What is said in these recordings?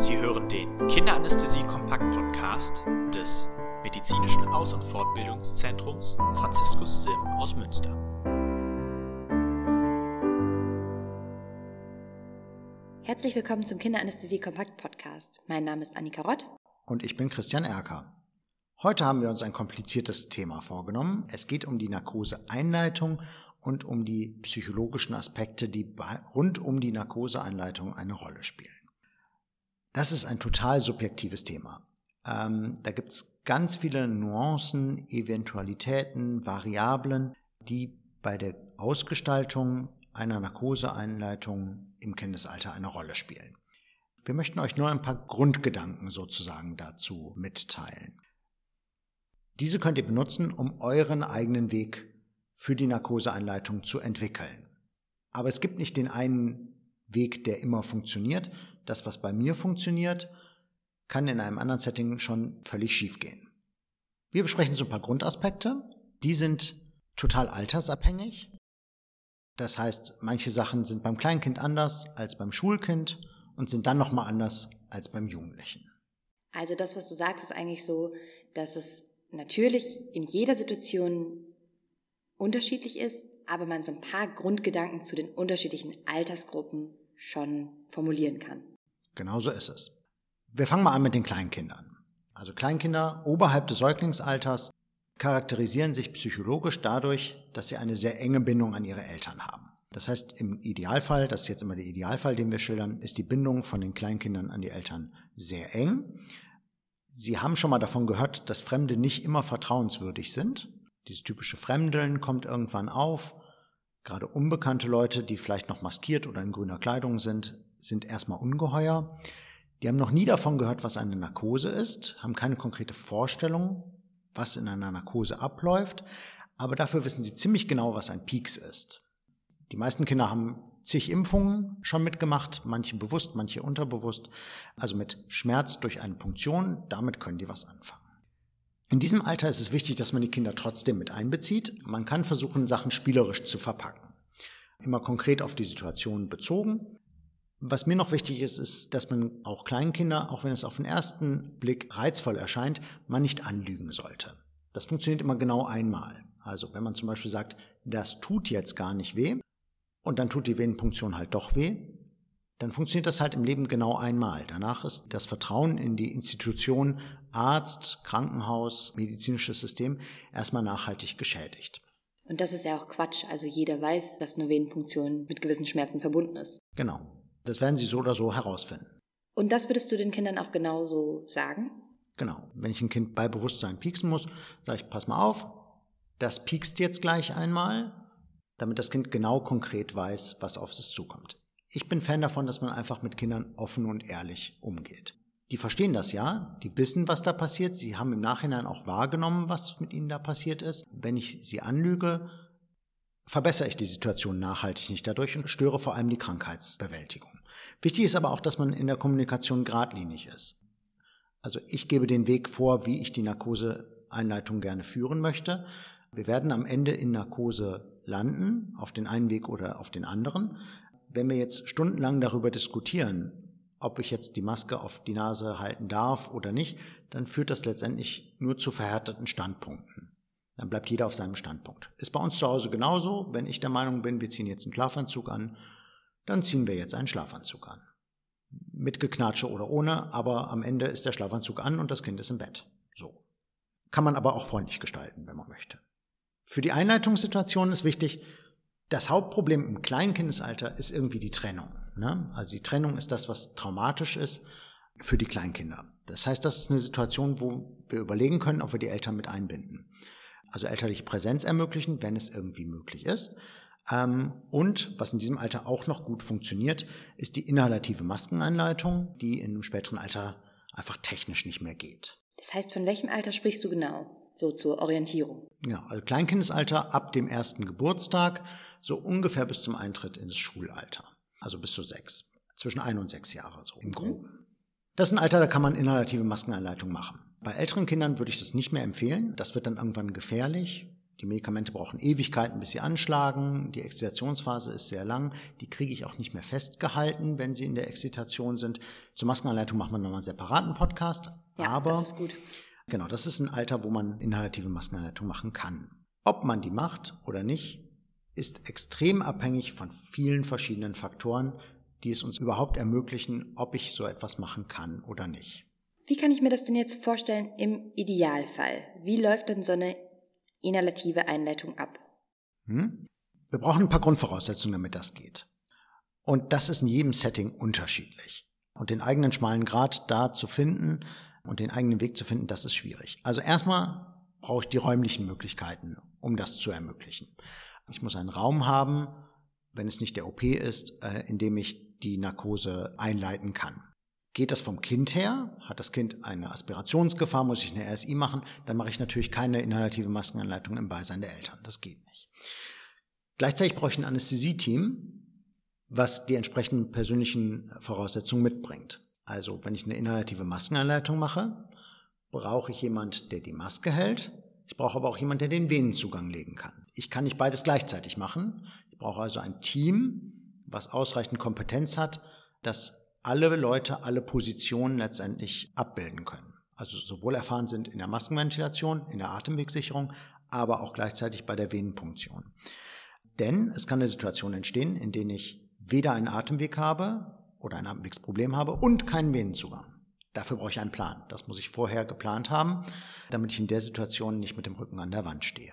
Sie hören den Kinderanästhesie-Kompakt-Podcast des Medizinischen Aus- und Fortbildungszentrums Franziskus Sim aus Münster. Herzlich willkommen zum Kinderanästhesie-Kompakt-Podcast. Mein Name ist Annika Rott. Und ich bin Christian Erker. Heute haben wir uns ein kompliziertes Thema vorgenommen. Es geht um die Narkoseeinleitung und um die psychologischen Aspekte, die rund um die Narkoseeinleitung eine Rolle spielen. Das ist ein total subjektives Thema. Ähm, da gibt es ganz viele Nuancen, Eventualitäten, Variablen, die bei der Ausgestaltung einer Narkoseeinleitung im Kindesalter eine Rolle spielen. Wir möchten euch nur ein paar Grundgedanken sozusagen dazu mitteilen. Diese könnt ihr benutzen, um euren eigenen Weg für die Narkoseeinleitung zu entwickeln. Aber es gibt nicht den einen Weg, der immer funktioniert, das, was bei mir funktioniert, kann in einem anderen Setting schon völlig schief gehen. Wir besprechen so ein paar Grundaspekte. Die sind total altersabhängig. Das heißt, manche Sachen sind beim Kleinkind anders als beim Schulkind und sind dann nochmal anders als beim Jugendlichen. Also das, was du sagst, ist eigentlich so, dass es natürlich in jeder Situation unterschiedlich ist, aber man so ein paar Grundgedanken zu den unterschiedlichen Altersgruppen schon formulieren kann. Genauso ist es. Wir fangen mal an mit den Kleinkindern. Also Kleinkinder oberhalb des Säuglingsalters charakterisieren sich psychologisch dadurch, dass sie eine sehr enge Bindung an ihre Eltern haben. Das heißt, im Idealfall, das ist jetzt immer der Idealfall, den wir schildern, ist die Bindung von den Kleinkindern an die Eltern sehr eng. Sie haben schon mal davon gehört, dass Fremde nicht immer vertrauenswürdig sind. Dieses typische Fremdeln kommt irgendwann auf. Gerade unbekannte Leute, die vielleicht noch maskiert oder in grüner Kleidung sind, sind erstmal ungeheuer. Die haben noch nie davon gehört, was eine Narkose ist, haben keine konkrete Vorstellung, was in einer Narkose abläuft, aber dafür wissen sie ziemlich genau, was ein Peaks ist. Die meisten Kinder haben zig Impfungen schon mitgemacht, manche bewusst, manche unterbewusst, also mit Schmerz durch eine Punktion, damit können die was anfangen. In diesem Alter ist es wichtig, dass man die Kinder trotzdem mit einbezieht. Man kann versuchen, Sachen spielerisch zu verpacken. Immer konkret auf die Situation bezogen. Was mir noch wichtig ist, ist, dass man auch Kleinkinder, auch wenn es auf den ersten Blick reizvoll erscheint, man nicht anlügen sollte. Das funktioniert immer genau einmal. Also wenn man zum Beispiel sagt, das tut jetzt gar nicht weh und dann tut die Venenpunktion halt doch weh, dann funktioniert das halt im Leben genau einmal. Danach ist das Vertrauen in die Institution Arzt, Krankenhaus, medizinisches System erstmal nachhaltig geschädigt. Und das ist ja auch Quatsch. Also jeder weiß, dass eine Venenpunktion mit gewissen Schmerzen verbunden ist. Genau. Das werden sie so oder so herausfinden. Und das würdest du den Kindern auch genauso sagen? Genau. Wenn ich ein Kind bei Bewusstsein pieksen muss, sage ich, pass mal auf, das piekst jetzt gleich einmal, damit das Kind genau konkret weiß, was auf es zukommt. Ich bin Fan davon, dass man einfach mit Kindern offen und ehrlich umgeht. Die verstehen das ja, die wissen, was da passiert, sie haben im Nachhinein auch wahrgenommen, was mit ihnen da passiert ist. Wenn ich sie anlüge, verbessere ich die Situation nachhaltig nicht dadurch und störe vor allem die Krankheitsbewältigung. Wichtig ist aber auch, dass man in der Kommunikation geradlinig ist. Also ich gebe den Weg vor, wie ich die Narkoseeinleitung gerne führen möchte. Wir werden am Ende in Narkose landen, auf den einen Weg oder auf den anderen. Wenn wir jetzt stundenlang darüber diskutieren, ob ich jetzt die Maske auf die Nase halten darf oder nicht, dann führt das letztendlich nur zu verhärteten Standpunkten. Dann bleibt jeder auf seinem Standpunkt. Ist bei uns zu Hause genauso. Wenn ich der Meinung bin, wir ziehen jetzt einen Schlafanzug an, dann ziehen wir jetzt einen Schlafanzug an. Mit Geknatsche oder ohne, aber am Ende ist der Schlafanzug an und das Kind ist im Bett. So. Kann man aber auch freundlich gestalten, wenn man möchte. Für die Einleitungssituation ist wichtig, das Hauptproblem im Kleinkindesalter ist irgendwie die Trennung. Ne? Also die Trennung ist das, was traumatisch ist für die Kleinkinder. Das heißt, das ist eine Situation, wo wir überlegen können, ob wir die Eltern mit einbinden. Also elterliche Präsenz ermöglichen, wenn es irgendwie möglich ist. Ähm, und was in diesem Alter auch noch gut funktioniert, ist die inhalative Maskeneinleitung, die in einem späteren Alter einfach technisch nicht mehr geht. Das heißt, von welchem Alter sprichst du genau? So zur Orientierung. Ja, also Kleinkindesalter ab dem ersten Geburtstag, so ungefähr bis zum Eintritt ins Schulalter. Also bis zu sechs. Zwischen ein und sechs Jahre, so im Groben. Das ist ein Alter, da kann man inhalative Maskeneinleitung machen. Bei älteren Kindern würde ich das nicht mehr empfehlen. Das wird dann irgendwann gefährlich. Die Medikamente brauchen Ewigkeiten, bis sie anschlagen. Die Exzitationsphase ist sehr lang. Die kriege ich auch nicht mehr festgehalten, wenn sie in der Exzitation sind. Zur Maskenanleitung machen wir nochmal einen separaten Podcast. Ja, aber das ist gut. Genau, das ist ein Alter, wo man inhalative Maskenanleitung machen kann. Ob man die macht oder nicht, ist extrem abhängig von vielen verschiedenen Faktoren, die es uns überhaupt ermöglichen, ob ich so etwas machen kann oder nicht. Wie kann ich mir das denn jetzt vorstellen im Idealfall? Wie läuft denn so eine inhalative Einleitung ab? Hm? Wir brauchen ein paar Grundvoraussetzungen, damit das geht. Und das ist in jedem Setting unterschiedlich. Und den eigenen schmalen Grad da zu finden und den eigenen Weg zu finden, das ist schwierig. Also erstmal brauche ich die räumlichen Möglichkeiten, um das zu ermöglichen. Ich muss einen Raum haben, wenn es nicht der OP ist, äh, in dem ich die Narkose einleiten kann. Geht das vom Kind her? Hat das Kind eine Aspirationsgefahr? Muss ich eine RSI machen? Dann mache ich natürlich keine inhalative Maskenanleitung im Beisein der Eltern. Das geht nicht. Gleichzeitig brauche ich ein Anästhesieteam, was die entsprechenden persönlichen Voraussetzungen mitbringt. Also wenn ich eine inhalative Maskenanleitung mache, brauche ich jemand, der die Maske hält. Ich brauche aber auch jemand, der den Venenzugang legen kann. Ich kann nicht beides gleichzeitig machen. Ich brauche also ein Team, was ausreichend Kompetenz hat, dass alle Leute alle Positionen letztendlich abbilden können. Also sowohl erfahren sind in der Maskenventilation, in der Atemwegsicherung, aber auch gleichzeitig bei der Venenpunktion. Denn es kann eine Situation entstehen, in der ich weder einen Atemweg habe oder ein Atemwegsproblem habe und keinen Venenzugang. Dafür brauche ich einen Plan. Das muss ich vorher geplant haben, damit ich in der Situation nicht mit dem Rücken an der Wand stehe.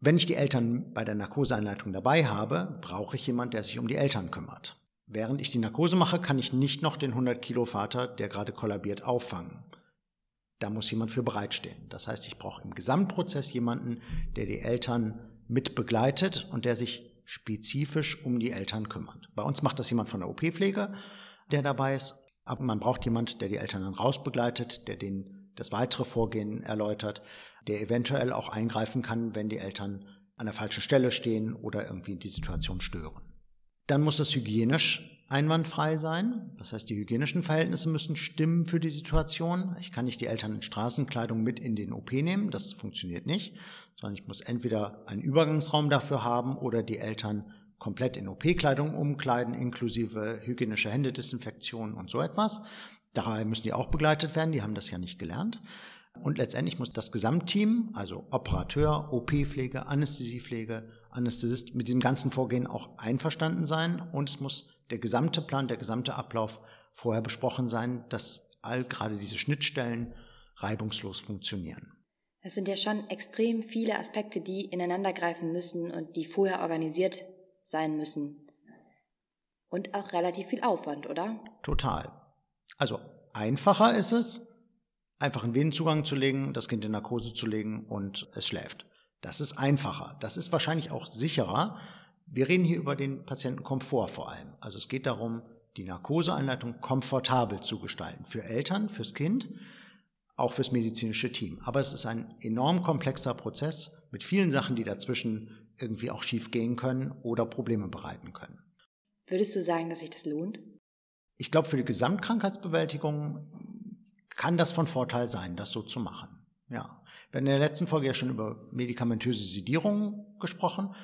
Wenn ich die Eltern bei der Narkoseeinleitung dabei habe, brauche ich jemanden, der sich um die Eltern kümmert. Während ich die Narkose mache, kann ich nicht noch den 100 Kilo Vater, der gerade kollabiert, auffangen. Da muss jemand für bereitstehen. Das heißt, ich brauche im Gesamtprozess jemanden, der die Eltern mit begleitet und der sich spezifisch um die Eltern kümmert. Bei uns macht das jemand von der OP-Pflege, der dabei ist. Aber man braucht jemand, der die Eltern dann rausbegleitet, der denen das weitere Vorgehen erläutert, der eventuell auch eingreifen kann, wenn die Eltern an der falschen Stelle stehen oder irgendwie die Situation stören. Dann muss das hygienisch einwandfrei sein. Das heißt, die hygienischen Verhältnisse müssen stimmen für die Situation. Ich kann nicht die Eltern in Straßenkleidung mit in den OP nehmen. Das funktioniert nicht, sondern ich muss entweder einen Übergangsraum dafür haben oder die Eltern komplett in OP-Kleidung umkleiden, inklusive hygienische Händedesinfektion und so etwas. Daher müssen die auch begleitet werden. Die haben das ja nicht gelernt. Und letztendlich muss das Gesamtteam, also Operateur, OP-Pflege, Anästhesiepflege, Anästhesist, mit diesem ganzen Vorgehen auch einverstanden sein. Und es muss der gesamte Plan, der gesamte Ablauf vorher besprochen sein, dass all gerade diese Schnittstellen reibungslos funktionieren. Das sind ja schon extrem viele Aspekte, die ineinandergreifen müssen und die vorher organisiert sein müssen. Und auch relativ viel Aufwand, oder? Total. Also einfacher ist es, einfach einen Venenzugang zu legen, das Kind in Narkose zu legen und es schläft. Das ist einfacher. Das ist wahrscheinlich auch sicherer. Wir reden hier über den Patientenkomfort vor allem. Also es geht darum, die Narkoseeinleitung komfortabel zu gestalten. Für Eltern, fürs Kind, auch fürs medizinische Team. Aber es ist ein enorm komplexer Prozess mit vielen Sachen, die dazwischen irgendwie auch schief gehen können oder Probleme bereiten können. Würdest du sagen, dass sich das lohnt? Ich glaube, für die Gesamtkrankheitsbewältigung kann das von Vorteil sein, das so zu machen. Ja. Wir haben in der letzten Folge ja schon über medikamentöse Sedierung gesprochen.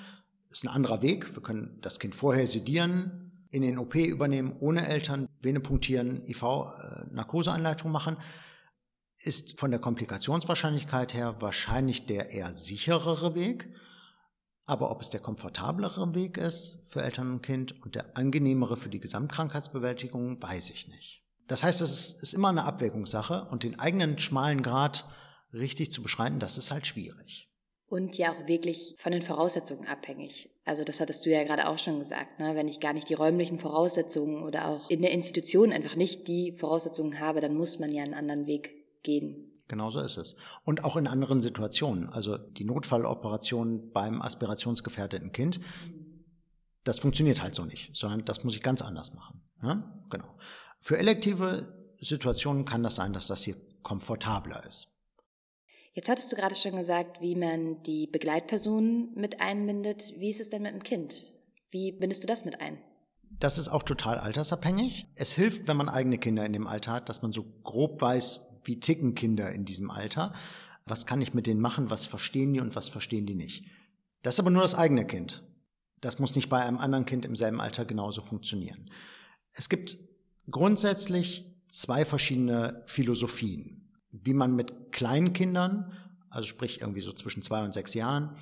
Das ist ein anderer Weg. Wir können das Kind vorher sedieren, in den OP übernehmen, ohne Eltern, Vene punktieren, IV-Narkoseanleitung äh, machen. Ist von der Komplikationswahrscheinlichkeit her wahrscheinlich der eher sicherere Weg. Aber ob es der komfortablere Weg ist für Eltern und Kind und der angenehmere für die Gesamtkrankheitsbewältigung, weiß ich nicht. Das heißt, es ist, immer eine Abwägungssache und den eigenen schmalen Grad richtig zu beschreiten, das ist halt schwierig. Und ja auch wirklich von den Voraussetzungen abhängig. Also das hattest du ja gerade auch schon gesagt. Ne? Wenn ich gar nicht die räumlichen Voraussetzungen oder auch in der Institution einfach nicht die Voraussetzungen habe, dann muss man ja einen anderen Weg gehen. Genauso ist es. Und auch in anderen Situationen. Also die Notfalloperation beim aspirationsgefährdeten Kind, das funktioniert halt so nicht, sondern das muss ich ganz anders machen. Ja? Genau. Für elektive Situationen kann das sein, dass das hier komfortabler ist. Jetzt hattest du gerade schon gesagt, wie man die Begleitpersonen mit einbindet. Wie ist es denn mit dem Kind? Wie bindest du das mit ein? Das ist auch total altersabhängig. Es hilft, wenn man eigene Kinder in dem Alter hat, dass man so grob weiß, wie ticken Kinder in diesem Alter. Was kann ich mit denen machen? Was verstehen die und was verstehen die nicht? Das ist aber nur das eigene Kind. Das muss nicht bei einem anderen Kind im selben Alter genauso funktionieren. Es gibt grundsätzlich zwei verschiedene Philosophien, wie man mit kleinen Kindern, also sprich irgendwie so zwischen zwei und sechs Jahren,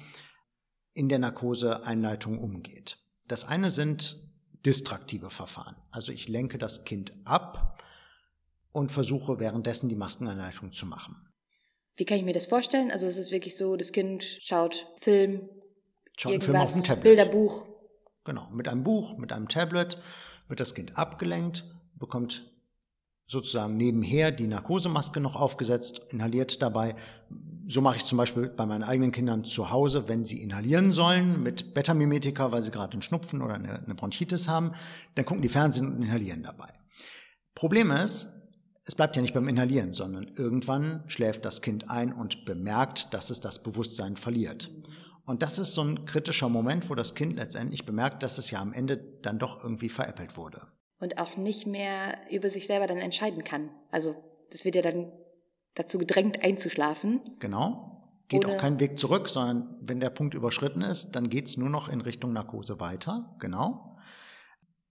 in der Narkoseeinleitung umgeht. Das eine sind distraktive Verfahren. Also ich lenke das Kind ab und versuche währenddessen die Maskeneinleitung zu machen. Wie kann ich mir das vorstellen? Also es ist wirklich so, das Kind schaut Film, Schaut einen Film auf Tablet. Bilderbuch. Genau, mit einem Buch, mit einem Tablet wird das Kind abgelenkt, bekommt sozusagen nebenher die Narkosemaske noch aufgesetzt, inhaliert dabei. So mache ich zum Beispiel bei meinen eigenen Kindern zu Hause, wenn sie inhalieren sollen mit Beta-Mimetika, weil sie gerade einen Schnupfen oder eine, eine Bronchitis haben, dann gucken die Fernsehen und inhalieren dabei. Problem ist, es bleibt ja nicht beim Inhalieren, sondern irgendwann schläft das Kind ein und bemerkt, dass es das Bewusstsein verliert. Und das ist so ein kritischer Moment, wo das Kind letztendlich bemerkt, dass es ja am Ende dann doch irgendwie veräppelt wurde und auch nicht mehr über sich selber dann entscheiden kann. Also das wird ja dann dazu gedrängt einzuschlafen. Genau. Geht auch kein Weg zurück, sondern wenn der Punkt überschritten ist, dann geht's nur noch in Richtung Narkose weiter. Genau.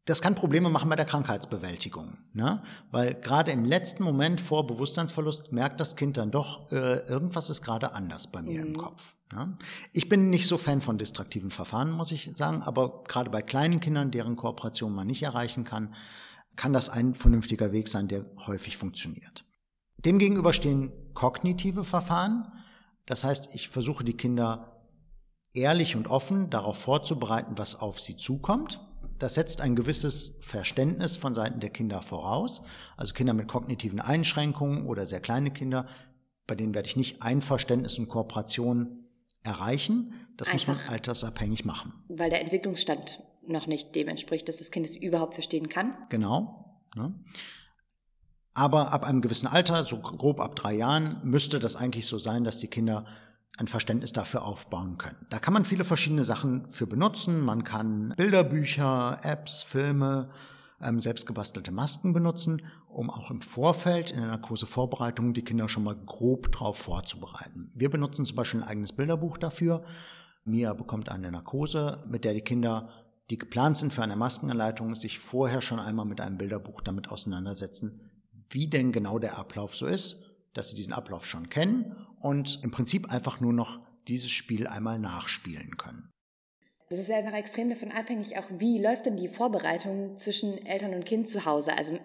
Das kann Probleme machen bei der Krankheitsbewältigung, ne? weil gerade im letzten Moment vor Bewusstseinsverlust merkt das Kind dann doch, äh, irgendwas ist gerade anders bei mir mhm. im Kopf. Ne? Ich bin nicht so Fan von distraktiven Verfahren, muss ich sagen, aber gerade bei kleinen Kindern, deren Kooperation man nicht erreichen kann, kann das ein vernünftiger Weg sein, der häufig funktioniert. Demgegenüber stehen kognitive Verfahren. Das heißt, ich versuche die Kinder ehrlich und offen darauf vorzubereiten, was auf sie zukommt das setzt ein gewisses Verständnis von Seiten der Kinder voraus. Also Kinder mit kognitiven Einschränkungen oder sehr kleine Kinder, bei denen werde ich nicht Einverständnis und Kooperation erreichen. Das Einfach, muss man altersabhängig machen. Weil der Entwicklungsstand noch nicht dem entspricht, dass das Kind es überhaupt verstehen kann. Genau. Ne? Aber ab einem gewissen Alter, so grob ab drei Jahren, müsste das eigentlich so sein, dass die Kinder ein Verständnis dafür aufbauen können. Da kann man viele verschiedene Sachen für benutzen. Man kann Bilderbücher, Apps, Filme, ähm, selbstgebastelte Masken benutzen, um auch im Vorfeld in der Narkosevorbereitung die Kinder schon mal grob drauf vorzubereiten. Wir benutzen zum Beispiel ein eigenes Bilderbuch dafür. Mia bekommt eine Narkose, mit der die Kinder, die geplant sind für eine Maskenanleitung, sich vorher schon einmal mit einem Bilderbuch damit auseinandersetzen, wie denn genau der Ablauf so ist, dass sie diesen Ablauf schon kennen und im Prinzip einfach nur noch dieses Spiel einmal nachspielen können. Das ist einfach extrem davon abhängig, auch wie läuft denn die Vorbereitung zwischen Eltern und Kind zu Hause. Also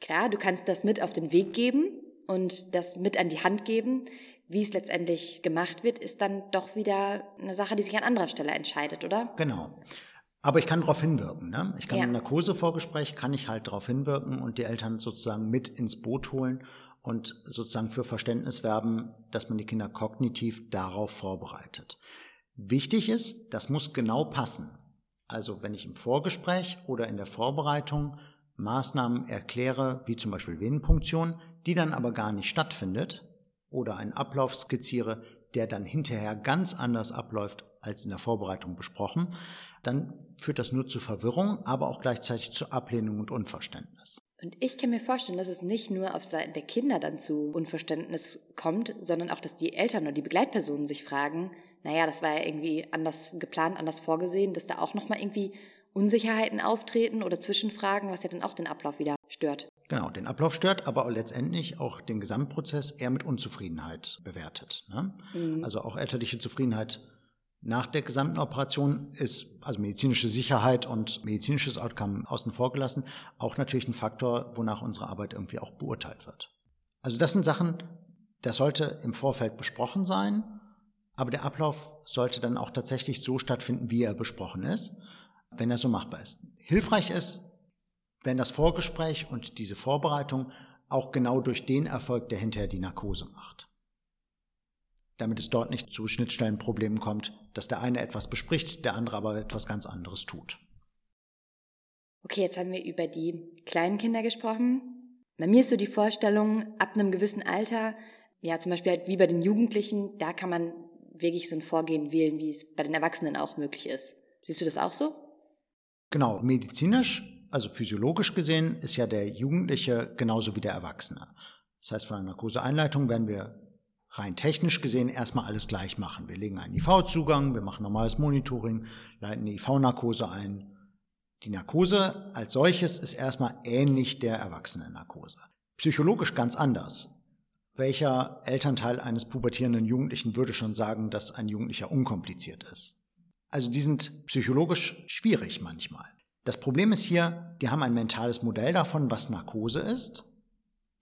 klar, du kannst das mit auf den Weg geben und das mit an die Hand geben. Wie es letztendlich gemacht wird, ist dann doch wieder eine Sache, die sich an anderer Stelle entscheidet, oder? Genau. Aber ich kann darauf hinwirken. Ne? Ich kann ja. im Narkosevorgespräch kann ich halt darauf hinwirken und die Eltern sozusagen mit ins Boot holen und sozusagen für Verständnis werben, dass man die Kinder kognitiv darauf vorbereitet. Wichtig ist, das muss genau passen. Also wenn ich im Vorgespräch oder in der Vorbereitung Maßnahmen erkläre, wie zum Beispiel Venenpunktion, die dann aber gar nicht stattfindet, oder einen Ablauf skizziere, der dann hinterher ganz anders abläuft als in der Vorbereitung besprochen, dann führt das nur zu Verwirrung, aber auch gleichzeitig zu Ablehnung und Unverständnis. Und ich kann mir vorstellen, dass es nicht nur auf Seiten der Kinder dann zu Unverständnis kommt, sondern auch, dass die Eltern oder die Begleitpersonen sich fragen, naja, das war ja irgendwie anders geplant, anders vorgesehen, dass da auch nochmal irgendwie Unsicherheiten auftreten oder Zwischenfragen, was ja dann auch den Ablauf wieder stört. Genau, den Ablauf stört, aber letztendlich auch den Gesamtprozess eher mit Unzufriedenheit bewertet. Ne? Mhm. Also auch elterliche Zufriedenheit nach der gesamten Operation ist also medizinische Sicherheit und medizinisches Outcome außen vor gelassen auch natürlich ein Faktor, wonach unsere Arbeit irgendwie auch beurteilt wird. Also das sind Sachen, das sollte im Vorfeld besprochen sein, aber der Ablauf sollte dann auch tatsächlich so stattfinden, wie er besprochen ist, wenn er so machbar ist. Hilfreich ist, wenn das Vorgespräch und diese Vorbereitung auch genau durch den erfolgt, der hinterher die Narkose macht damit es dort nicht zu Schnittstellenproblemen kommt, dass der eine etwas bespricht, der andere aber etwas ganz anderes tut. Okay, jetzt haben wir über die kleinen Kinder gesprochen. Bei mir ist so die Vorstellung, ab einem gewissen Alter, ja zum Beispiel halt wie bei den Jugendlichen, da kann man wirklich so ein Vorgehen wählen, wie es bei den Erwachsenen auch möglich ist. Siehst du das auch so? Genau, medizinisch, also physiologisch gesehen, ist ja der Jugendliche genauso wie der Erwachsene. Das heißt, von einer Narkoseeinleitung werden wir rein technisch gesehen erstmal alles gleich machen. Wir legen einen IV-Zugang, wir machen normales Monitoring, leiten eine IV-Narkose ein. Die Narkose als solches ist erstmal ähnlich der Erwachsenennarkose. Psychologisch ganz anders. Welcher Elternteil eines pubertierenden Jugendlichen würde schon sagen, dass ein Jugendlicher unkompliziert ist? Also die sind psychologisch schwierig manchmal. Das Problem ist hier, die haben ein mentales Modell davon, was Narkose ist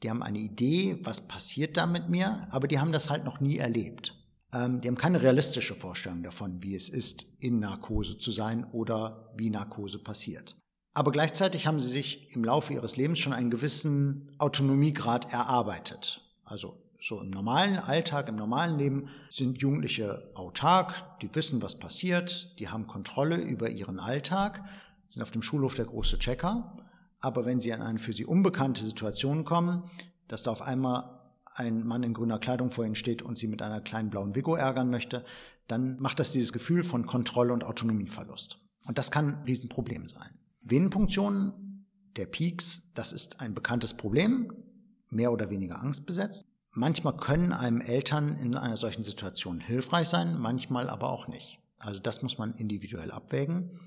die haben eine Idee, was passiert da mit mir, aber die haben das halt noch nie erlebt. Ähm, die haben keine realistische Vorstellung davon, wie es ist, in Narkose zu sein oder wie Narkose passiert. Aber gleichzeitig haben sie sich im Laufe ihres Lebens schon einen gewissen Autonomiegrad erarbeitet. Also so im normalen Alltag, im normalen Leben sind Jugendliche autark, die wissen, was passiert, die haben Kontrolle über ihren Alltag, sind auf dem Schulhof der große Checker aber wenn sie an eine für sie unbekannte Situation kommen, dass da auf einmal ein Mann in grüner Kleidung vor ihnen steht und sie mit einer kleinen blauen Vigo ärgern möchte, dann macht das dieses Gefühl von Kontrolle und Autonomieverlust. Und das kann ein Riesenproblem sein. Venenpunktionen der Peaks, das ist ein bekanntes Problem, mehr oder weniger angstbesetzt. Manchmal können einem Eltern in einer solchen Situation hilfreich sein, manchmal aber auch nicht. Also das muss man individuell abwägen.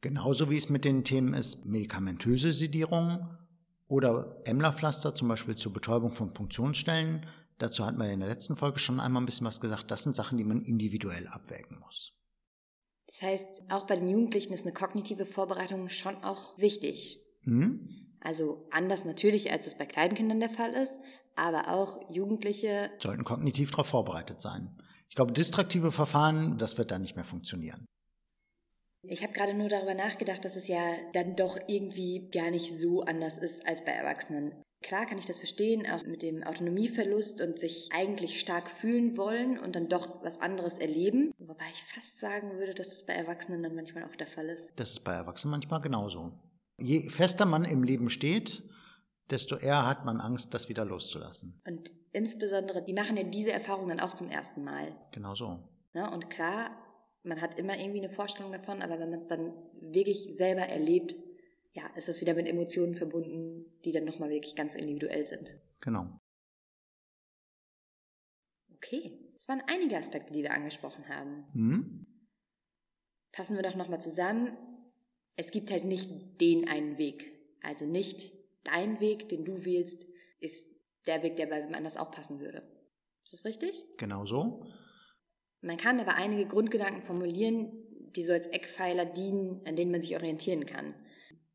Genauso wie es mit den Themen ist medikamentöse Sedierung oder Emlerpflaster zum Beispiel zur Betäubung von Funktionsstellen. Dazu hatten wir in der letzten Folge schon einmal ein bisschen was gesagt. Das sind Sachen, die man individuell abwägen muss. Das heißt, auch bei den Jugendlichen ist eine kognitive Vorbereitung schon auch wichtig. Mhm. Also anders natürlich, als es bei Kleinkindern der Fall ist, aber auch Jugendliche sollten kognitiv darauf vorbereitet sein. Ich glaube, distraktive Verfahren, das wird da nicht mehr funktionieren. Ich habe gerade nur darüber nachgedacht, dass es ja dann doch irgendwie gar nicht so anders ist als bei Erwachsenen. Klar kann ich das verstehen, auch mit dem Autonomieverlust und sich eigentlich stark fühlen wollen und dann doch was anderes erleben. Wobei ich fast sagen würde, dass das bei Erwachsenen dann manchmal auch der Fall ist. Das ist bei Erwachsenen manchmal genauso. Je fester man im Leben steht, desto eher hat man Angst, das wieder loszulassen. Und insbesondere, die machen ja diese Erfahrung dann auch zum ersten Mal. Genau so. Ja, ne, und klar, man hat immer irgendwie eine Vorstellung davon, aber wenn man es dann wirklich selber erlebt, ja, ist das wieder mit Emotionen verbunden, die dann nochmal wirklich ganz individuell sind. Genau. Okay, es waren einige Aspekte, die wir angesprochen haben. Mhm. Fassen wir doch nochmal zusammen. Es gibt halt nicht den einen Weg. Also nicht dein Weg, den du wählst, ist der Weg, der bei wem anders auch passen würde. Ist das richtig? Genau so. Man kann aber einige Grundgedanken formulieren, die so als Eckpfeiler dienen, an denen man sich orientieren kann.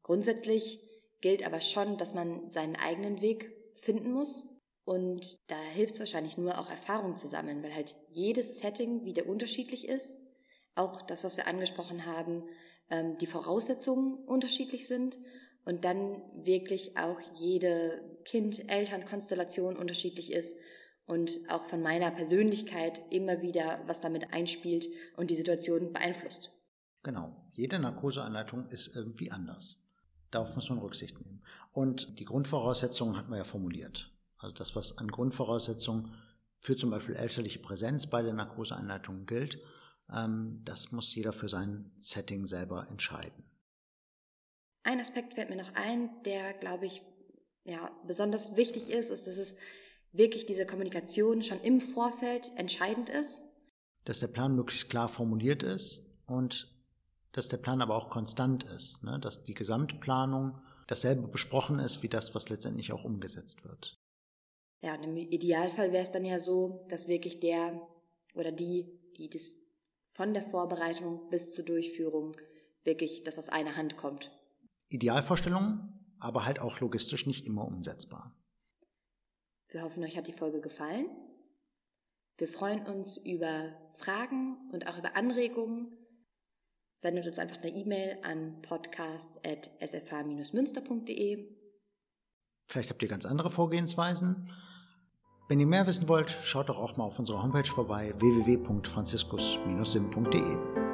Grundsätzlich gilt aber schon, dass man seinen eigenen Weg finden muss. Und da hilft es wahrscheinlich nur, auch Erfahrung zu sammeln, weil halt jedes Setting wieder unterschiedlich ist. Auch das, was wir angesprochen haben, ähm, die Voraussetzungen unterschiedlich sind und dann wirklich auch jede Kind-Eltern-Konstellation unterschiedlich ist und auch von meiner Persönlichkeit immer wieder was damit einspielt und die Situation beeinflusst. Genau. Jede Narkoseanleitung ist irgendwie anders. Darauf muss man Rücksicht nehmen. Und die Grundvoraussetzungen hatten wir ja formuliert. Also das, was an Grundvoraussetzungen für zum Beispiel elterliche Präsenz bei der Narkoseanleitung gilt, das muss jeder für sein Setting selber entscheiden. Ein Aspekt fällt mir noch ein, der, glaube ich, ja, besonders wichtig ist, ist, dass es wirklich diese Kommunikation schon im Vorfeld entscheidend ist? Dass der Plan möglichst klar formuliert ist und dass der Plan aber auch konstant ist, ne? dass die Gesamtplanung dasselbe besprochen ist wie das, was letztendlich auch umgesetzt wird. Ja, und im Idealfall wäre es dann ja so, dass wirklich der oder die, die das von der Vorbereitung bis zur Durchführung wirklich das aus einer Hand kommt. Idealvorstellung, aber halt auch logistisch nicht immer umsetzbar. Wir hoffen, euch hat die Folge gefallen. Wir freuen uns über Fragen und auch über Anregungen. Sendet uns einfach eine E-Mail an podcast.sfh-münster.de. Vielleicht habt ihr ganz andere Vorgehensweisen. Wenn ihr mehr wissen wollt, schaut doch auch mal auf unserer Homepage vorbei www.franziskus-sim.de.